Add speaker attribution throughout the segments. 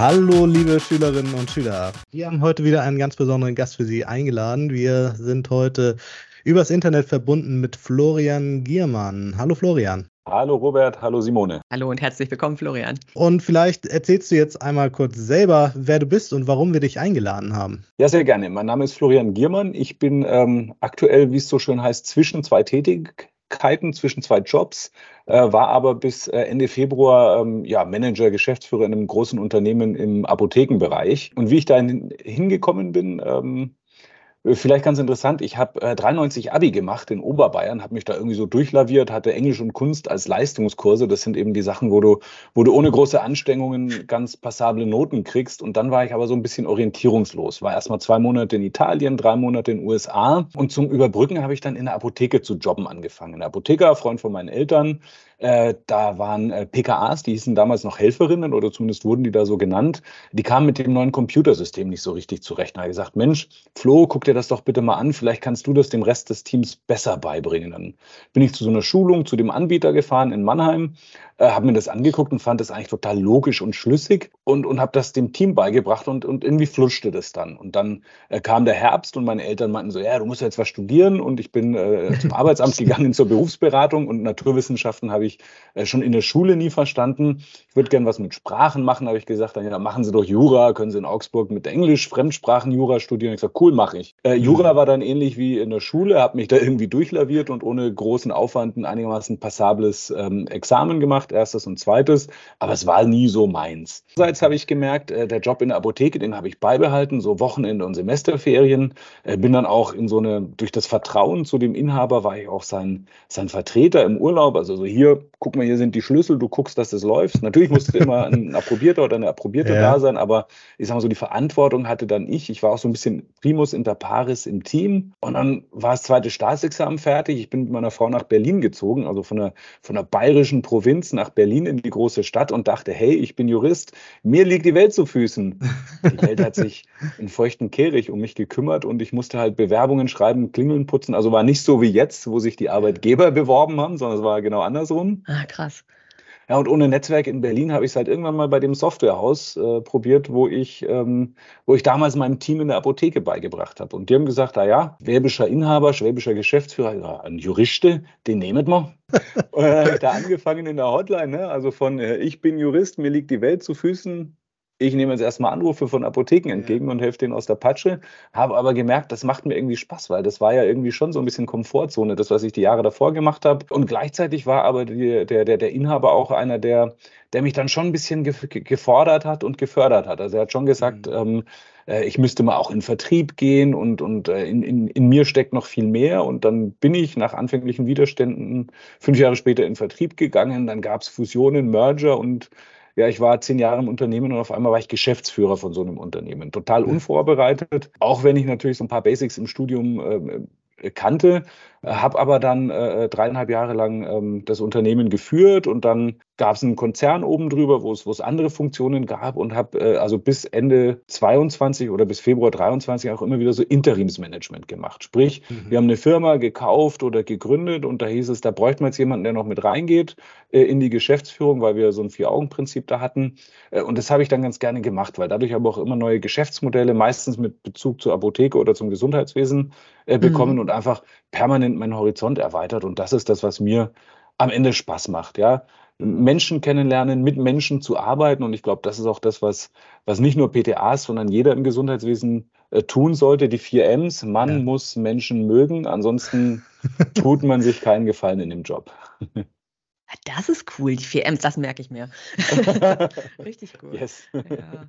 Speaker 1: Hallo, liebe Schülerinnen und Schüler. Wir haben heute wieder einen ganz besonderen Gast für Sie eingeladen. Wir sind heute übers Internet verbunden mit Florian Giermann. Hallo, Florian.
Speaker 2: Hallo Robert, hallo Simone.
Speaker 3: Hallo und herzlich willkommen, Florian.
Speaker 1: Und vielleicht erzählst du jetzt einmal kurz selber, wer du bist und warum wir dich eingeladen haben.
Speaker 2: Ja, sehr gerne. Mein Name ist Florian Giermann. Ich bin ähm, aktuell, wie es so schön heißt, zwischen zwei Tätigkeiten, zwischen zwei Jobs, äh, war aber bis äh, Ende Februar ähm, ja, Manager, Geschäftsführer in einem großen Unternehmen im Apothekenbereich. Und wie ich da hingekommen bin, ähm, äh, vielleicht ganz interessant, ich habe äh, 93 Abi gemacht in Oberbayern, habe mich da irgendwie so durchlaviert, hatte Englisch und Kunst als Leistungskurse. Das sind eben die Sachen, wo du, wo du ohne große Anstrengungen ganz passable Noten kriegst. Und dann war ich aber so ein bisschen orientierungslos. War erstmal zwei Monate in Italien, drei Monate in den USA. Und zum Überbrücken habe ich dann in der Apotheke zu jobben angefangen. Ein Apotheker, Freund von meinen Eltern, äh, da waren äh, PKAs, die hießen damals noch Helferinnen oder zumindest wurden die da so genannt. Die kamen mit dem neuen Computersystem nicht so richtig zurecht. Da habe gesagt, Mensch, Flo, guck dir das doch bitte mal an. Vielleicht kannst du das dem Rest des Teams besser beibringen. Dann bin ich zu so einer Schulung zu dem Anbieter gefahren in Mannheim, äh, habe mir das angeguckt und fand das eigentlich total logisch und schlüssig und, und habe das dem Team beigebracht und, und irgendwie flutschte das dann. Und dann äh, kam der Herbst und meine Eltern meinten so, ja, du musst jetzt was studieren und ich bin äh, zum Arbeitsamt gegangen zur Berufsberatung und Naturwissenschaften habe ich äh, schon in der Schule nie verstanden. Ich würde gerne was mit Sprachen machen, habe ich gesagt, dann ja, machen Sie doch Jura, können Sie in Augsburg mit Englisch, Fremdsprachen Jura studieren. Ich gesagt, cool, mache ich. Äh, Jura war dann ähnlich wie in der Schule, habe mich da irgendwie durchlaviert und ohne großen Aufwand ein einigermaßen passables ähm, Examen gemacht, erstes und zweites, aber es war nie so meins. Andererseits habe ich gemerkt, äh, der Job in der Apotheke, den habe ich beibehalten, so Wochenende und Semesterferien. Äh, bin dann auch in so eine, durch das Vertrauen zu dem Inhaber war ich auch sein, sein Vertreter im Urlaub. Also so hier guck mal, hier sind die Schlüssel, du guckst, dass das läuft. Natürlich musste immer ein Approbierter oder eine Approbierte ja. da sein, aber ich sag mal so, die Verantwortung hatte dann ich. Ich war auch so ein bisschen Primus inter pares im Team. Und dann war das zweite Staatsexamen fertig. Ich bin mit meiner Frau nach Berlin gezogen, also von der, von der bayerischen Provinz nach Berlin in die große Stadt und dachte, hey, ich bin Jurist, mir liegt die Welt zu Füßen. Die Welt hat sich in feuchten Kehricht um mich gekümmert und ich musste halt Bewerbungen schreiben, Klingeln putzen. Also war nicht so wie jetzt, wo sich die Arbeitgeber beworben haben, sondern es war genau andersrum.
Speaker 3: Ah, krass.
Speaker 2: Ja, und ohne Netzwerk in Berlin habe ich es halt irgendwann mal bei dem Softwarehaus äh, probiert, wo ich, ähm, wo ich damals meinem Team in der Apotheke beigebracht habe. Und die haben gesagt, na ja, schwäbischer Inhaber, schwäbischer Geschäftsführer, ja, ein Juriste, den nehmen wir. und dann habe ich da angefangen in der Hotline, ne? also von äh, ich bin Jurist, mir liegt die Welt zu Füßen, ich nehme jetzt erstmal Anrufe von Apotheken entgegen ja. und helfe denen aus der Patsche, habe aber gemerkt, das macht mir irgendwie Spaß, weil das war ja irgendwie schon so ein bisschen Komfortzone, das, was ich die Jahre davor gemacht habe. Und gleichzeitig war aber die, der, der, der Inhaber auch einer, der, der mich dann schon ein bisschen gefordert hat und gefördert hat. Also er hat schon gesagt, mhm. ähm, äh, ich müsste mal auch in Vertrieb gehen und, und äh, in, in, in mir steckt noch viel mehr. Und dann bin ich nach anfänglichen Widerständen fünf Jahre später in Vertrieb gegangen. Dann gab es Fusionen, Merger und ja, ich war zehn Jahre im Unternehmen und auf einmal war ich Geschäftsführer von so einem Unternehmen. Total unvorbereitet, auch wenn ich natürlich so ein paar Basics im Studium äh, kannte, habe aber dann äh, dreieinhalb Jahre lang ähm, das Unternehmen geführt und dann gab es einen Konzern oben drüber, wo es, wo es andere Funktionen gab und habe äh, also bis Ende 22 oder bis Februar 23 auch immer wieder so Interimsmanagement gemacht. Sprich, mhm. wir haben eine Firma gekauft oder gegründet und da hieß es, da bräuchte man jetzt jemanden, der noch mit reingeht äh, in die Geschäftsführung, weil wir so ein Vier-Augen-Prinzip da hatten. Äh, und das habe ich dann ganz gerne gemacht, weil dadurch habe ich auch immer neue Geschäftsmodelle, meistens mit Bezug zur Apotheke oder zum Gesundheitswesen äh, bekommen mhm. und einfach permanent meinen Horizont erweitert. Und das ist das, was mir am Ende Spaß macht. Ja, Menschen kennenlernen, mit Menschen zu arbeiten. Und ich glaube, das ist auch das, was, was nicht nur PTAs, sondern jeder im Gesundheitswesen äh, tun sollte. Die vier M's. Man ja. muss Menschen mögen. Ansonsten tut man sich keinen Gefallen in dem Job.
Speaker 3: Das ist cool, die vier M's, das merke ich mir. Richtig cool. Yes.
Speaker 1: Ja.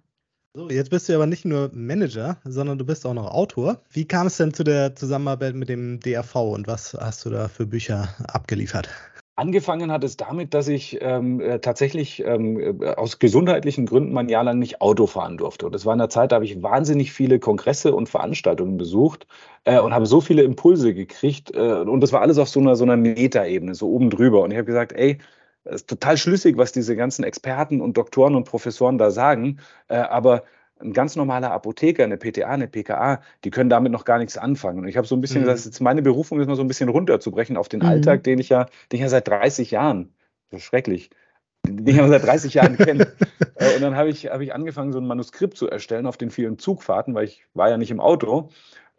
Speaker 1: So, jetzt bist du aber nicht nur Manager, sondern du bist auch noch Autor. Wie kam es denn zu der Zusammenarbeit mit dem DRV und was hast du da für Bücher abgeliefert?
Speaker 2: Angefangen hat es damit, dass ich ähm, äh, tatsächlich ähm, äh, aus gesundheitlichen Gründen mein Jahr lang nicht Auto fahren durfte. Und das war in der Zeit, da habe ich wahnsinnig viele Kongresse und Veranstaltungen besucht äh, und habe so viele Impulse gekriegt. Äh, und das war alles auf so einer, so einer Metaebene, so oben drüber. Und ich habe gesagt, ey, ist total schlüssig, was diese ganzen Experten und Doktoren und Professoren da sagen. Äh, aber ein ganz normaler Apotheker, eine PTA, eine PKA, die können damit noch gar nichts anfangen. Und ich habe so ein bisschen, mhm. das ist jetzt meine Berufung, ist mal so ein bisschen runterzubrechen auf den mhm. Alltag, den ich ja, den ich ja seit 30 Jahren, das ist schrecklich, den ich seit 30 Jahren kenne. Äh, und dann habe ich, hab ich angefangen, so ein Manuskript zu erstellen auf den vielen Zugfahrten, weil ich war ja nicht im Auto.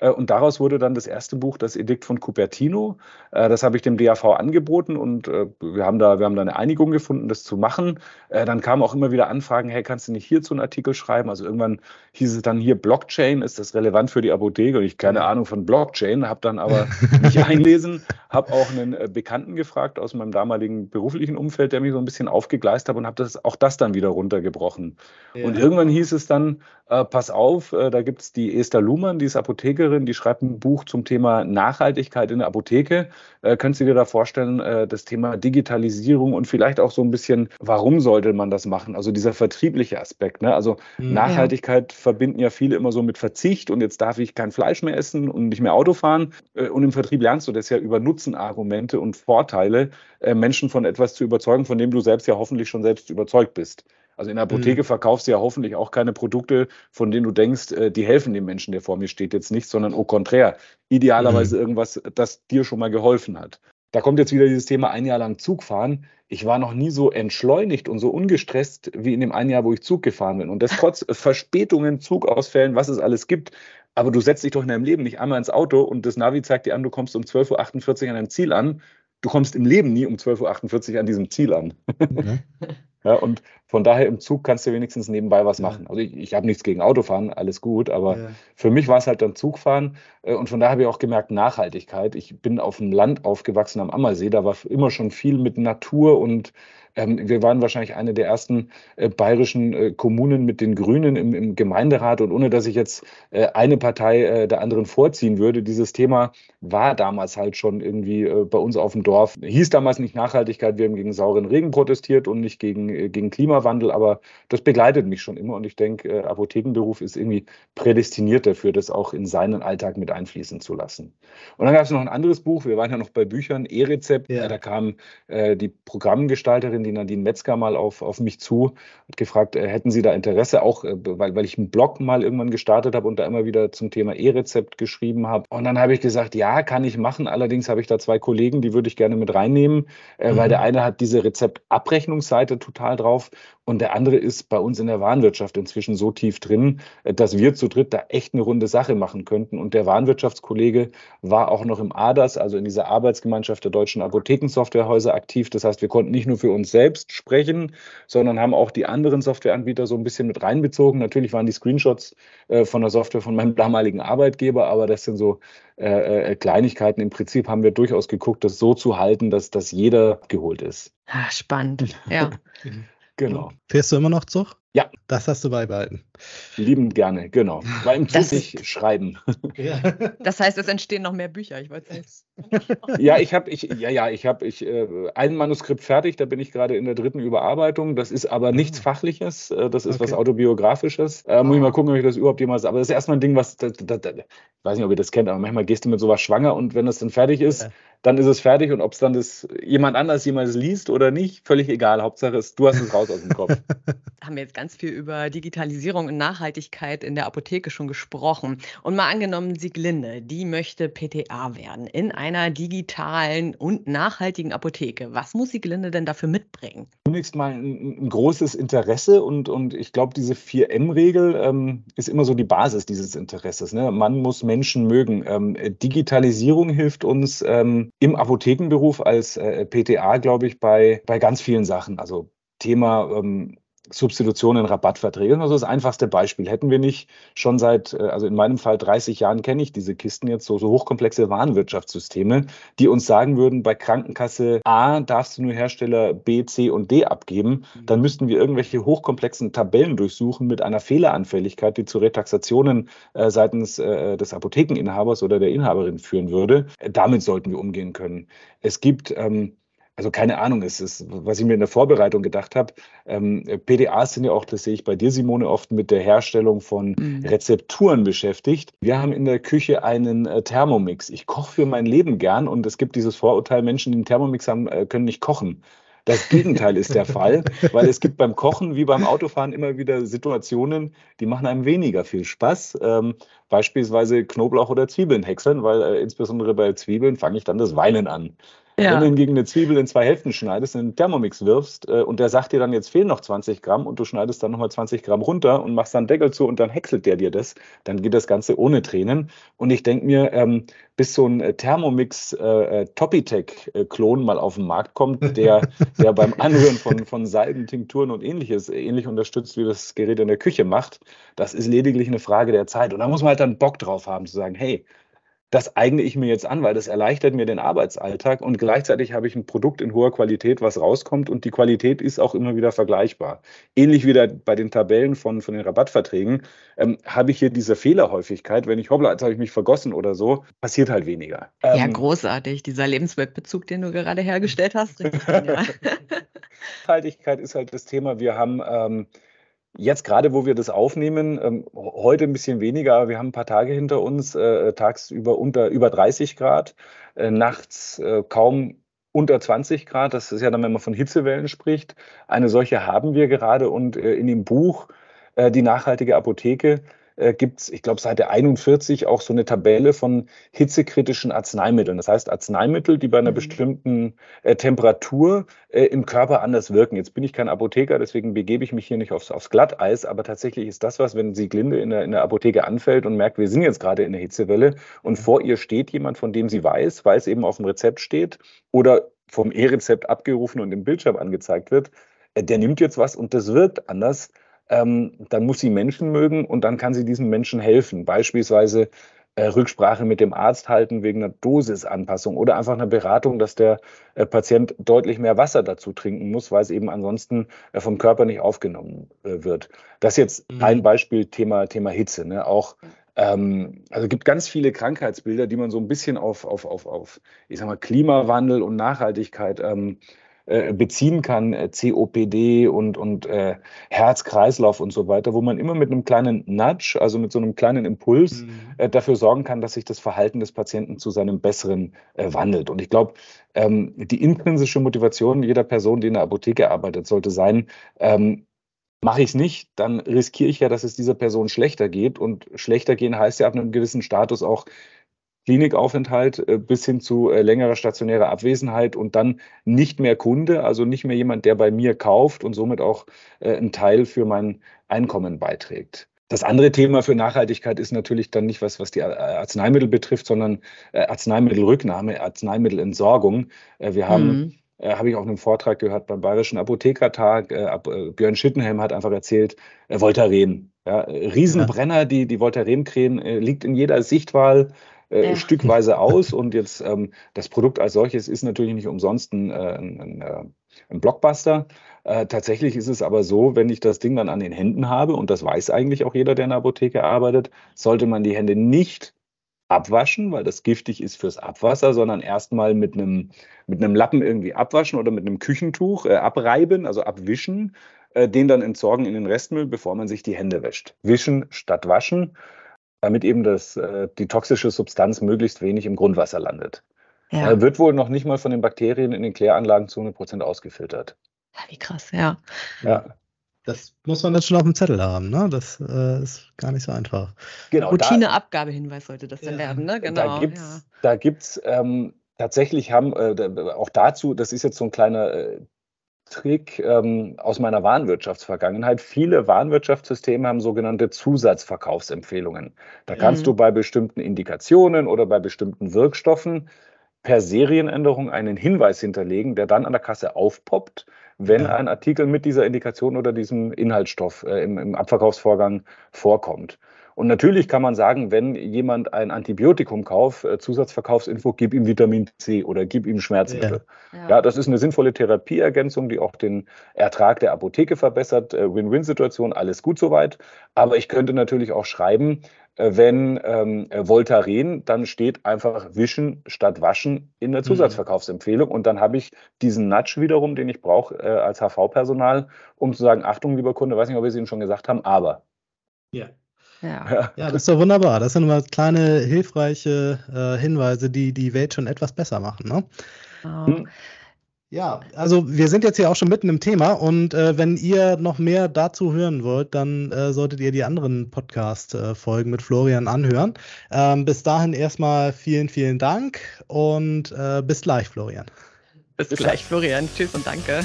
Speaker 2: Äh, und daraus wurde dann das erste Buch, das Edikt von Cupertino. Äh, das habe ich dem DAV angeboten und äh, wir haben da, wir haben da eine Einigung gefunden, das zu machen. Dann kamen auch immer wieder Anfragen, hey, kannst du nicht hierzu einen Artikel schreiben? Also irgendwann hieß es dann hier Blockchain, ist das relevant für die Apotheke? Und ich keine Ahnung von Blockchain, habe dann aber mich einlesen, habe auch einen Bekannten gefragt aus meinem damaligen beruflichen Umfeld, der mich so ein bisschen aufgegleist hat und habe das, auch das dann wieder runtergebrochen. Ja. Und irgendwann hieß es dann, äh, pass auf, äh, da gibt es die Esther Luhmann, die ist Apothekerin, die schreibt ein Buch zum Thema Nachhaltigkeit in der Apotheke. Äh, könntest du dir da vorstellen, äh, das Thema Digitalisierung und vielleicht auch so ein bisschen, warum sollte man das machen? Also dieser vertriebliche Aspekt. Ne? Also mhm. Nachhaltigkeit verbinden ja viele immer so mit Verzicht und jetzt darf ich kein Fleisch mehr essen und nicht mehr Auto fahren. Äh, und im Vertrieb lernst du das ja über Nutzenargumente und Vorteile, äh, Menschen von etwas zu überzeugen, von dem du selbst ja hoffentlich schon selbst überzeugt bist. Also in der Apotheke mhm. verkaufst du ja hoffentlich auch keine Produkte, von denen du denkst, äh, die helfen dem Menschen, der vor mir steht, jetzt nicht, sondern au contraire. Idealerweise mhm. irgendwas, das dir schon mal geholfen hat. Da kommt jetzt wieder dieses Thema ein Jahr lang Zug fahren. Ich war noch nie so entschleunigt und so ungestresst wie in dem einen Jahr, wo ich Zug gefahren bin. Und das trotz Verspätungen, Zugausfällen, was es alles gibt. Aber du setzt dich doch in deinem Leben nicht einmal ins Auto und das Navi zeigt dir an, du kommst um 12.48 Uhr an deinem Ziel an. Du kommst im Leben nie um 12.48 Uhr an diesem Ziel an. Mhm. Ja, und von daher im Zug kannst du wenigstens nebenbei was machen. Also ich, ich habe nichts gegen Autofahren, alles gut, aber ja. für mich war es halt dann Zugfahren. Äh, und von daher habe ich auch gemerkt, Nachhaltigkeit. Ich bin auf dem Land aufgewachsen am Ammersee, da war immer schon viel mit Natur und ähm, wir waren wahrscheinlich eine der ersten äh, bayerischen äh, Kommunen mit den Grünen im, im, Gemeinderat. Und ohne dass ich jetzt äh, eine Partei äh, der anderen vorziehen würde, dieses Thema war damals halt schon irgendwie äh, bei uns auf dem Dorf. Hieß damals nicht Nachhaltigkeit, wir haben gegen sauren Regen protestiert und nicht gegen, gegen Klimawandel, aber das begleitet mich schon immer. Und ich denke, Apothekenberuf ist irgendwie prädestiniert dafür, das auch in seinen Alltag mit einfließen zu lassen. Und dann gab es noch ein anderes Buch, wir waren ja noch bei Büchern, E-Rezept. Ja. Da kam die Programmgestalterin die Nadine Metzger, mal auf, auf mich zu und gefragt, äh, hätten Sie da Interesse, auch äh, weil, weil ich einen Blog mal irgendwann gestartet habe und da immer wieder zum Thema E-Rezept geschrieben habe. Und dann habe ich gesagt, ja, kann ich machen. Allerdings habe ich da zwei Kollegen, die würde ich gerne mit reinnehmen, äh, mhm. weil der eine hat diese Rezeptabrechnungsseite total drauf und der andere ist bei uns in der Warenwirtschaft inzwischen so tief drin, äh, dass wir zu dritt da echt eine runde Sache machen könnten. Und der Warenwirtschaftskollege war auch noch im ADAS, also in dieser Arbeitsgemeinschaft der deutschen Apothekensoftwarehäuser aktiv. Das heißt, wir konnten nicht nur für uns selbst sprechen, sondern haben auch die anderen Softwareanbieter so ein bisschen mit reinbezogen. Natürlich waren die Screenshots äh, von der Software von meinem damaligen Arbeitgeber, aber das sind so äh, Kleinigkeiten. Im Prinzip haben wir durchaus geguckt, das so zu halten, dass, dass jeder geholt ist.
Speaker 3: Ah, spannend, ja.
Speaker 1: Genau. Fährst du immer noch Zug?
Speaker 2: Ja.
Speaker 1: Das hast du beibehalten.
Speaker 2: Lieben gerne, genau. Weil im Zug nicht schreiben.
Speaker 3: Ja. Das heißt, es entstehen noch mehr Bücher. Ich wollte
Speaker 2: es. ja, ich habe, ich, ja, ja, ich habe, ich äh, ein Manuskript fertig. Da bin ich gerade in der dritten Überarbeitung. Das ist aber nichts ah. Fachliches. Äh, das ist okay. was autobiografisches. Äh, muss ich mal gucken, ob ich das überhaupt jemals. Aber das ist erstmal ein Ding, was, das, das, das, ich weiß nicht, ob ihr das kennt, aber manchmal gehst du mit sowas schwanger und wenn das dann fertig ist, ja. dann ist es fertig und ob es dann das jemand anders jemals liest oder nicht, völlig egal. Hauptsache, ist, du hast es raus aus dem Kopf.
Speaker 3: Haben wir jetzt ganz viel über Digitalisierung Nachhaltigkeit in der Apotheke schon gesprochen. Und mal angenommen, Sieglinde, die möchte PTA werden in einer digitalen und nachhaltigen Apotheke. Was muss Sieglinde denn dafür mitbringen?
Speaker 2: Zunächst mal ein, ein großes Interesse und, und ich glaube, diese 4M-Regel ähm, ist immer so die Basis dieses Interesses. Ne? Man muss Menschen mögen. Ähm, Digitalisierung hilft uns ähm, im Apothekenberuf als äh, PTA, glaube ich, bei, bei ganz vielen Sachen. Also Thema ähm, Substitutionen, Rabattverträge. Also das einfachste Beispiel. Hätten wir nicht schon seit, äh, also in meinem Fall 30 Jahren kenne ich diese Kisten jetzt, so, so hochkomplexe Warenwirtschaftssysteme, die uns sagen würden, bei Krankenkasse A darfst du nur Hersteller B, C und D abgeben, mhm. dann müssten wir irgendwelche hochkomplexen Tabellen durchsuchen mit einer Fehleranfälligkeit, die zu Retaxationen äh, seitens äh, des Apothekeninhabers oder der Inhaberin führen würde. Äh, damit sollten wir umgehen können. Es gibt ähm, also keine Ahnung, es ist, was ich mir in der Vorbereitung gedacht habe, ähm, PDAs sind ja auch, das sehe ich bei dir, Simone, oft mit der Herstellung von mhm. Rezepturen beschäftigt. Wir haben in der Küche einen äh, Thermomix. Ich koche für mein Leben gern und es gibt dieses Vorurteil, Menschen, die einen Thermomix haben, äh, können nicht kochen. Das Gegenteil ist der Fall, weil es gibt beim Kochen wie beim Autofahren immer wieder Situationen, die machen einem weniger viel Spaß. Ähm, beispielsweise Knoblauch oder Zwiebeln häckseln, weil äh, insbesondere bei Zwiebeln fange ich dann das Weinen an. Ja. Wenn du hingegen eine Zwiebel in zwei Hälften schneidest, in einen Thermomix wirfst äh, und der sagt dir dann, jetzt fehlen noch 20 Gramm und du schneidest dann nochmal 20 Gramm runter und machst dann Deckel zu und dann häckselt der dir das, dann geht das Ganze ohne Tränen. Und ich denke mir, ähm, bis so ein äh, Thermomix äh, äh Topitech-Klon mal auf den Markt kommt, der, der beim Anrühren von, von Salben, Tinkturen und ähnliches ähnlich unterstützt, wie das Gerät in der Küche macht, das ist lediglich eine Frage der Zeit. Und da muss man halt dann Bock drauf haben, zu sagen, hey, das eigne ich mir jetzt an, weil das erleichtert mir den Arbeitsalltag und gleichzeitig habe ich ein Produkt in hoher Qualität, was rauskommt und die Qualität ist auch immer wieder vergleichbar. Ähnlich wie bei den Tabellen von, von den Rabattverträgen ähm, habe ich hier diese Fehlerhäufigkeit, wenn ich hoppla, jetzt habe ich mich vergossen oder so, passiert halt weniger.
Speaker 3: Ähm, ja, großartig, dieser Lebensweltbezug, den du gerade hergestellt hast. Richtig,
Speaker 2: Nachhaltigkeit ist halt das Thema. Wir haben ähm, Jetzt gerade, wo wir das aufnehmen, ähm, heute ein bisschen weniger, aber wir haben ein paar Tage hinter uns, äh, tagsüber unter über 30 Grad, äh, nachts äh, kaum unter 20 Grad. Das ist ja dann, wenn man von Hitzewellen spricht. Eine solche haben wir gerade und in dem Buch Die nachhaltige Apotheke äh, gibt es, ich glaube, seit der 41 auch so eine Tabelle von hitzekritischen Arzneimitteln. Das heißt, Arzneimittel, die bei einer mhm. bestimmten äh, Temperatur äh, im Körper anders wirken. Jetzt bin ich kein Apotheker, deswegen begebe ich mich hier nicht aufs, aufs Glatteis, aber tatsächlich ist das was, wenn Sieglinde in der, in der Apotheke anfällt und merkt, wir sind jetzt gerade in der Hitzewelle und mhm. vor ihr steht jemand, von dem sie weiß, weil es eben auf dem Rezept steht oder vom E-Rezept abgerufen und im Bildschirm angezeigt wird, äh, der nimmt jetzt was und das wirkt anders ähm, dann muss sie Menschen mögen und dann kann sie diesen Menschen helfen. Beispielsweise äh, Rücksprache mit dem Arzt halten wegen einer Dosisanpassung oder einfach eine Beratung, dass der äh, Patient deutlich mehr Wasser dazu trinken muss, weil es eben ansonsten äh, vom Körper nicht aufgenommen äh, wird. Das ist jetzt mhm. ein Beispiel Thema, Thema Hitze. Ne? Auch ähm, also gibt ganz viele Krankheitsbilder, die man so ein bisschen auf, auf, auf, auf ich sag mal, Klimawandel und Nachhaltigkeit ähm, äh, beziehen kann, äh, COPD und, und äh, Herz-Kreislauf und so weiter, wo man immer mit einem kleinen Nudge, also mit so einem kleinen Impuls, mhm. äh, dafür sorgen kann, dass sich das Verhalten des Patienten zu seinem Besseren äh, wandelt. Und ich glaube, ähm, die intrinsische Motivation jeder Person, die in der Apotheke arbeitet, sollte sein, ähm, Mache ich es nicht, dann riskiere ich ja, dass es dieser Person schlechter geht. Und schlechter gehen heißt ja ab einem gewissen Status auch Klinikaufenthalt äh, bis hin zu äh, längerer stationärer Abwesenheit und dann nicht mehr Kunde, also nicht mehr jemand, der bei mir kauft und somit auch äh, einen Teil für mein Einkommen beiträgt. Das andere Thema für Nachhaltigkeit ist natürlich dann nicht was, was die Arzneimittel betrifft, sondern Arzneimittelrücknahme, Arzneimittelentsorgung. Wir haben mhm. Habe ich auch einen Vortrag gehört beim Bayerischen Apothekertag. Björn Schittenhelm hat einfach erzählt, äh, Voltaren. Ja, Riesenbrenner, die, die Voltaren-Krähen äh, liegt in jeder Sichtwahl äh, ja. stückweise aus. Und jetzt ähm, das Produkt als solches ist natürlich nicht umsonst ein, äh, ein, ein, äh, ein Blockbuster. Äh, tatsächlich ist es aber so, wenn ich das Ding dann an den Händen habe, und das weiß eigentlich auch jeder, der in der Apotheke arbeitet, sollte man die Hände nicht abwaschen, weil das giftig ist fürs Abwasser, sondern erstmal mit einem, mit einem Lappen irgendwie abwaschen oder mit einem Küchentuch äh, abreiben, also abwischen, äh, den dann entsorgen in den Restmüll, bevor man sich die Hände wäscht. Wischen statt waschen damit eben das, äh, die toxische Substanz möglichst wenig im Grundwasser landet. Ja. Äh, wird wohl noch nicht mal von den Bakterien in den Kläranlagen zu 100 Prozent ausgefiltert.
Speaker 3: Ja, wie krass, ja.
Speaker 1: Ja. Das muss man jetzt schon auf dem Zettel haben, ne? Das äh, ist gar nicht so einfach.
Speaker 3: Genau. Routineabgabehinweis sollte das dann ja. werden, ne?
Speaker 2: Genau. Da gibt es ja. ähm, tatsächlich haben äh, auch dazu, das ist jetzt so ein kleiner äh, Trick ähm, aus meiner Warenwirtschaftsvergangenheit. Viele Warenwirtschaftssysteme haben sogenannte Zusatzverkaufsempfehlungen. Da kannst mhm. du bei bestimmten Indikationen oder bei bestimmten Wirkstoffen per Serienänderung einen Hinweis hinterlegen, der dann an der Kasse aufpoppt, wenn ja. ein Artikel mit dieser Indikation oder diesem Inhaltsstoff äh, im, im Abverkaufsvorgang vorkommt. Und natürlich kann man sagen, wenn jemand ein Antibiotikum kauft, äh, Zusatzverkaufsinfo, gib ihm Vitamin C oder gib ihm Schmerzmittel. Ja. ja. das ist eine sinnvolle Therapieergänzung, die auch den Ertrag der Apotheke verbessert. Äh, Win-Win-Situation, alles gut soweit. Aber ich könnte natürlich auch schreiben, äh, wenn ähm, Voltaren, dann steht einfach Wischen statt Waschen in der mhm. Zusatzverkaufsempfehlung. Und dann habe ich diesen Nudge wiederum, den ich brauche äh, als HV-Personal, um zu sagen, Achtung, lieber Kunde, weiß nicht, ob wir es Ihnen schon gesagt haben, aber.
Speaker 1: Ja. Ja. ja, das ist doch wunderbar. Das sind immer kleine hilfreiche äh, Hinweise, die die Welt schon etwas besser machen. Ne?
Speaker 3: Genau. Hm.
Speaker 1: Ja, also wir sind jetzt hier auch schon mitten im Thema und äh, wenn ihr noch mehr dazu hören wollt, dann äh, solltet ihr die anderen Podcast-Folgen mit Florian anhören. Ähm, bis dahin erstmal vielen, vielen Dank und äh, bis gleich, Florian.
Speaker 3: Bis, bis gleich, Florian. Tschüss und danke.